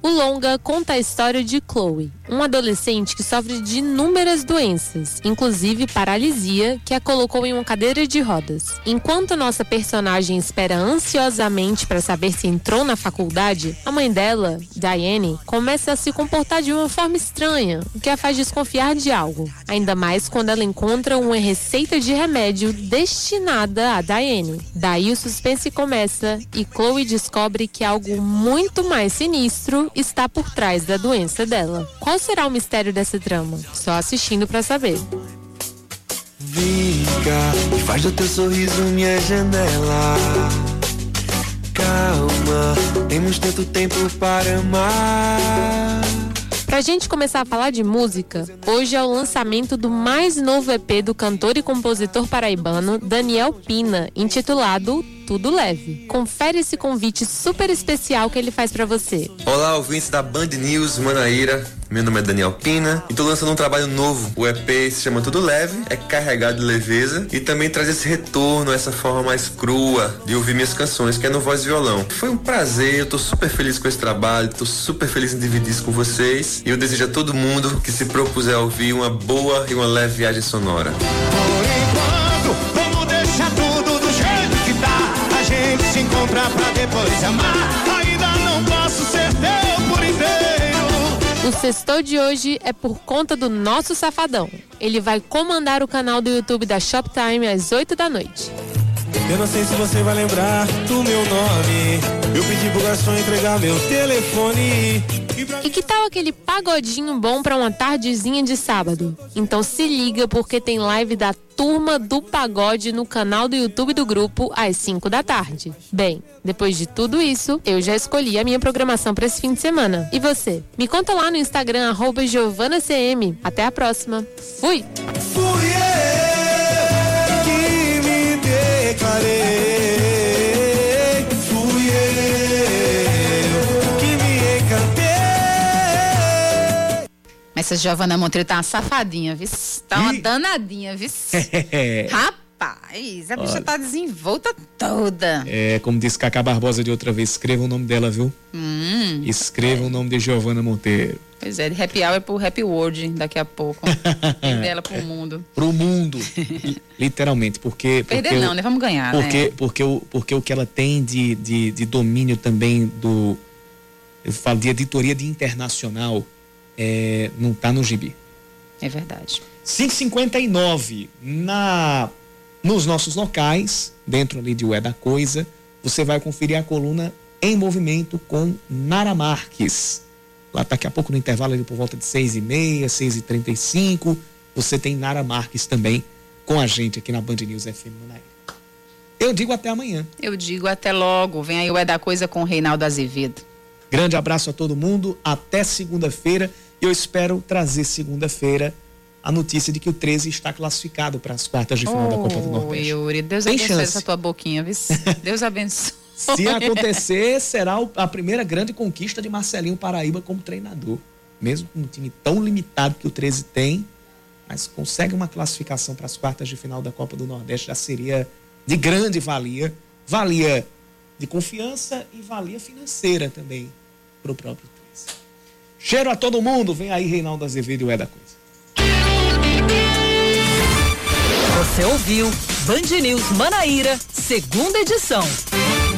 O longa conta a história de Chloe, um adolescente que sofre de inúmeras doenças, inclusive paralisia, que a colocou em uma cadeira de rodas. Enquanto nossa personagem espera ansiosamente para saber se entrou na faculdade, a mãe dela, Diane, começa a se comportar de uma forma estranha, o que a faz desconfiar de algo. Ainda mais quando ela encontra uma receita de remédio destinada a Diane. Daí o suspense começa e Chloe descobre que algo muito mais sinistro está por trás da doença dela. Qual será o mistério dessa trama? Só assistindo para saber. Faz do teu sorriso minha janela. calma. Temos tanto tempo para amar. Pra gente começar a falar de música, hoje é o lançamento do mais novo EP do cantor e compositor paraibano Daniel Pina, intitulado Tudo Leve. Confere esse convite super especial que ele faz para você. Olá, ouvintes da Band News Manaíra. Meu nome é Daniel Pina e tô lançando um trabalho novo. O EP se chama Tudo Leve, é carregado de leveza e também traz esse retorno, essa forma mais crua de ouvir minhas canções, que é no voz e violão. Foi um prazer, eu tô super feliz com esse trabalho, tô super feliz em dividir isso com vocês e eu desejo a todo mundo que se propuser a ouvir uma boa e uma leve viagem sonora. Encontra pra depois amar. Ainda não posso ser teu por inteiro. O sextou de hoje é por conta do nosso safadão. Ele vai comandar o canal do YouTube da Shoptime às 8 da noite. Eu não sei se você vai lembrar do meu nome. Eu pedi pro garçom entregar meu telefone. E que tal aquele pagodinho bom para uma tardezinha de sábado? Então se liga porque tem live da Turma do Pagode no canal do YouTube do grupo às 5 da tarde. Bem, depois de tudo isso, eu já escolhi a minha programação para esse fim de semana. E você? Me conta lá no Instagram GiovanaCM. Até a próxima. Fui! Declarei. Fui eu que me encantei. Mas essa Giovana Monteiro tá uma safadinha, viu? Tá uma danadinha, viu? Rapaz, a bicha Olha. tá desenvolta toda. É, como disse Cacá Barbosa de outra vez, escreva o nome dela, viu? Hum. Escreva o nome de Giovana Monteiro. Pois é, de happy hour pro happy world daqui a pouco. Vender ela pro mundo. Pro mundo. li- Literalmente, porque. Perder porque não, o- né? Vamos ganhar, porque, né? porque, o, porque o que ela tem de, de, de domínio também do. Eu falo de editoria de internacional, é, não tá no gibi. É verdade. 559 na nos nossos locais, dentro ali de Ué da Coisa, você vai conferir a coluna em movimento com Nara Marques. Lá daqui a pouco no intervalo ali por volta de 6 e meia, 6 e 35 você tem Nara Marques também com a gente aqui na Band News FM Manaíra. Eu digo até amanhã. Eu digo até logo. Vem aí o É da Coisa com o Reinaldo Azevedo. Grande abraço a todo mundo, até segunda-feira. E eu espero trazer segunda-feira a notícia de que o 13 está classificado para as quartas de final da Copa do Ô, Nordeste. Yuri, Deus Tem abençoe chance. essa tua boquinha, viu? Deus abençoe. Se acontecer, será a primeira grande conquista de Marcelinho Paraíba como treinador. Mesmo com um time tão limitado que o 13 tem, mas consegue uma classificação para as quartas de final da Copa do Nordeste, já seria de grande valia. Valia de confiança e valia financeira também para o próprio 13. Cheiro a todo mundo, vem aí Reinaldo Azevedo e o É da Coisa. Você ouviu Band News Manaíra, segunda edição.